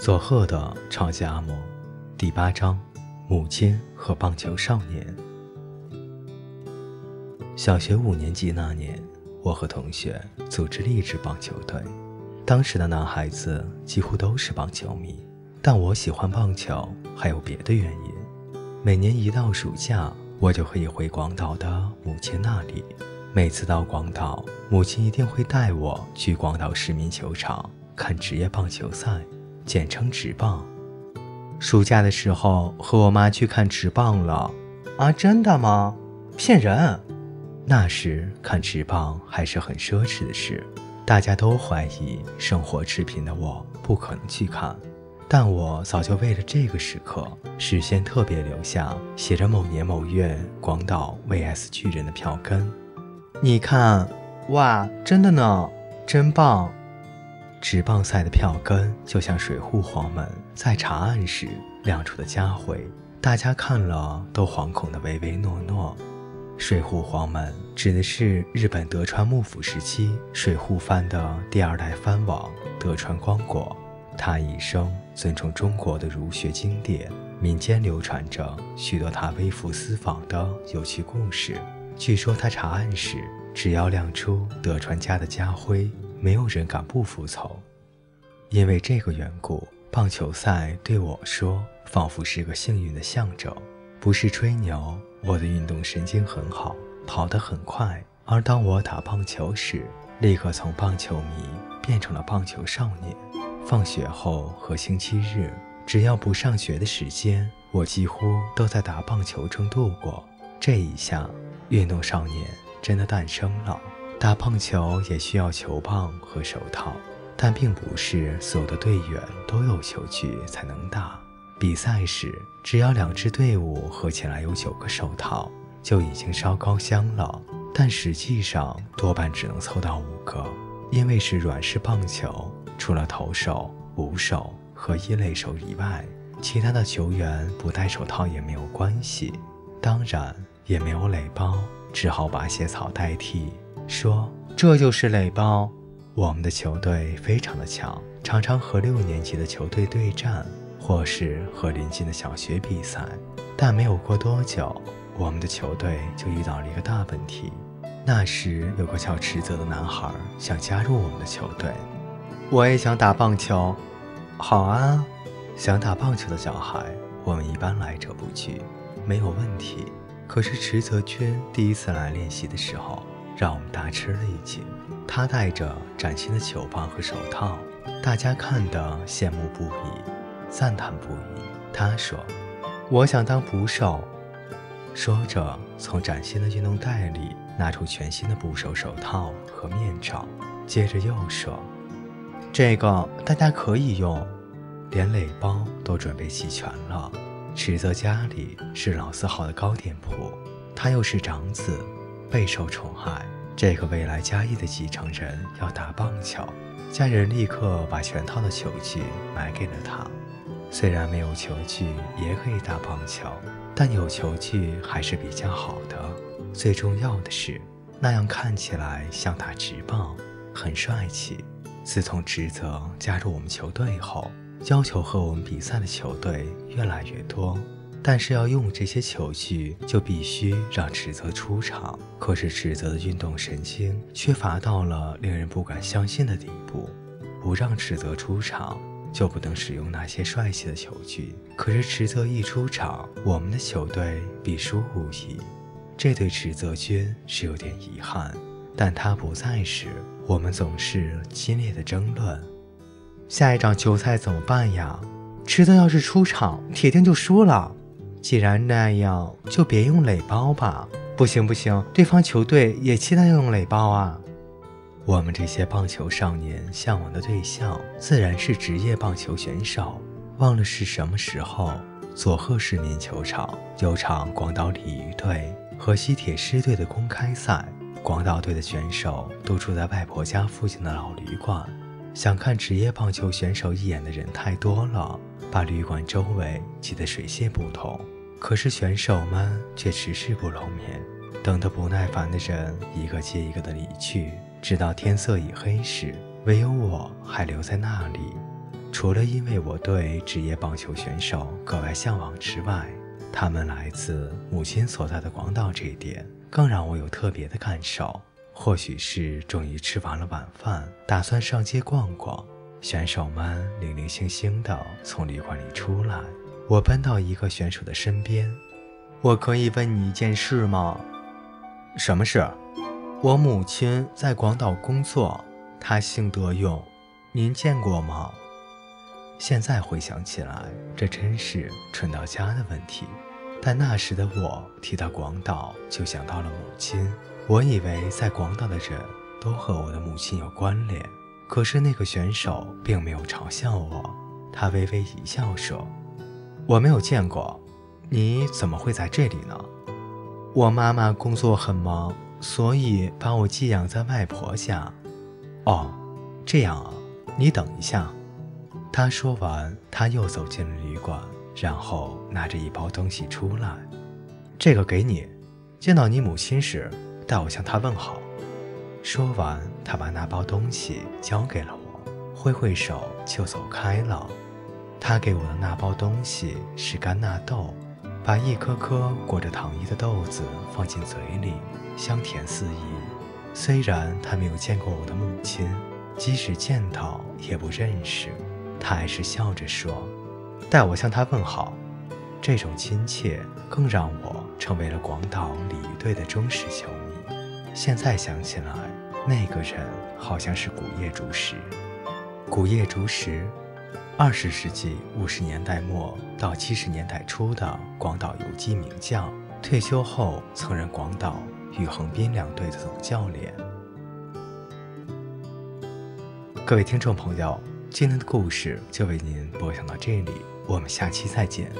佐贺的超级阿嬷，第八章：母亲和棒球少年。小学五年级那年，我和同学组织了一支棒球队。当时的男孩子几乎都是棒球迷，但我喜欢棒球还有别的原因。每年一到暑假，我就可以回广岛的母亲那里。每次到广岛，母亲一定会带我去广岛市民球场看职业棒球赛。简称直棒。暑假的时候和我妈去看直棒了。啊，真的吗？骗人！那时看直棒还是很奢侈的事，大家都怀疑生活赤贫的我不可能去看。但我早就为了这个时刻，事先特别留下写着某年某月广岛 VS 巨人的票根。你看，哇，真的呢，真棒！职棒赛的票根就像水户黄门在查案时亮出的家徽，大家看了都惶恐的唯唯诺诺。水户黄门指的是日本德川幕府时期水户藩的第二代藩王德川光国，他一生尊崇中国的儒学经典，民间流传着许多他微服私访的有趣故事。据说他查案时，只要亮出德川家的家徽。没有人敢不服从，因为这个缘故，棒球赛对我说仿佛是个幸运的象征。不是吹牛，我的运动神经很好，跑得很快。而当我打棒球时，立刻从棒球迷变成了棒球少年。放学后和星期日，只要不上学的时间，我几乎都在打棒球中度过。这一下，运动少年真的诞生了。打棒球也需要球棒和手套，但并不是所有的队员都有球具才能打。比赛时，只要两支队伍合起来有九个手套，就已经烧高香了。但实际上多半只能凑到五个，因为是软式棒球，除了投手、捕手和一垒手以外，其他的球员不戴手套也没有关系。当然，也没有垒包，只好把鞋草代替。说这就是垒包。我们的球队非常的强，常常和六年级的球队对战，或是和邻近的小学比赛。但没有过多久，我们的球队就遇到了一个大问题。那时有个叫池泽的男孩想加入我们的球队。我也想打棒球。好啊，想打棒球的小孩，我们一般来者不拒，没有问题。可是池泽君第一次来练习的时候。让我们大吃了一惊。他戴着崭新的球棒和手套，大家看得羡慕不已，赞叹不已。他说：“我想当捕手。”说着，从崭新的运动袋里拿出全新的捕手手套和面罩，接着又说：“这个大家可以用，连垒包都准备齐全了。”池泽家里是老字号的糕点铺，他又是长子。备受宠爱，这个未来嘉义的继承人要打棒球，家人立刻把全套的球具买给了他。虽然没有球具也可以打棒球，但有球具还是比较好的。最重要的是，那样看起来像打直棒，很帅气。自从职责加入我们球队后，要求和我们比赛的球队越来越多。但是要用这些球具，就必须让池泽出场。可是池泽的运动神经缺乏到了令人不敢相信的地步，不让池泽出场，就不能使用那些帅气的球具。可是池泽一出场，我们的球队必输无疑。这对池泽君是有点遗憾，但他不在时，我们总是激烈的争论。下一场球赛怎么办呀？池泽要是出场，铁定就输了。既然那样，就别用垒包吧。不行不行，对方球队也期待用垒包啊。我们这些棒球少年向往的对象，自然是职业棒球选手。忘了是什么时候，佐贺市民球场有场广岛鲤鱼队和西铁狮队的公开赛，广岛队的选手都住在外婆家附近的老旅馆。想看职业棒球选手一眼的人太多了，把旅馆周围挤得水泄不通。可是选手们却迟迟不露面，等得不耐烦的人一个接一个的离去，直到天色已黑时，唯有我还留在那里。除了因为我对职业棒球选手格外向往之外，他们来自母亲所在的广岛这一点更让我有特别的感受。或许是终于吃完了晚饭，打算上街逛逛，选手们零零星星地从旅馆里出来。我奔到一个选手的身边：“我可以问你一件事吗？”“什么事？”“我母亲在广岛工作，她姓德永，您见过吗？”现在回想起来，这真是蠢到家的问题。但那时的我提到广岛，就想到了母亲。我以为在广岛的人都和我的母亲有关联。可是那个选手并没有嘲笑我，他微微一笑说：“我没有见过，你怎么会在这里呢？”我妈妈工作很忙，所以把我寄养在外婆家。哦，这样啊，你等一下。他说完，他又走进了旅馆，然后拿着一包东西出来。这个给你，见到你母亲时，代我向她问好。说完，他把那包东西交给了我，挥挥手就走开了。他给我的那包东西是干纳豆，把一颗颗裹着糖衣的豆子放进嘴里，香甜四溢。虽然他没有见过我的母亲，即使见到也不认识。他还是笑着说：“代我向他问好。”这种亲切更让我成为了广岛鲤鱼队的忠实球迷。现在想起来，那个人好像是古叶竹石。古叶竹石，二十世纪五十年代末到七十年代初的广岛游击名将，退休后曾任广岛与横滨两队的总教练。各位听众朋友。今天的故事就为您播讲到这里，我们下期再见。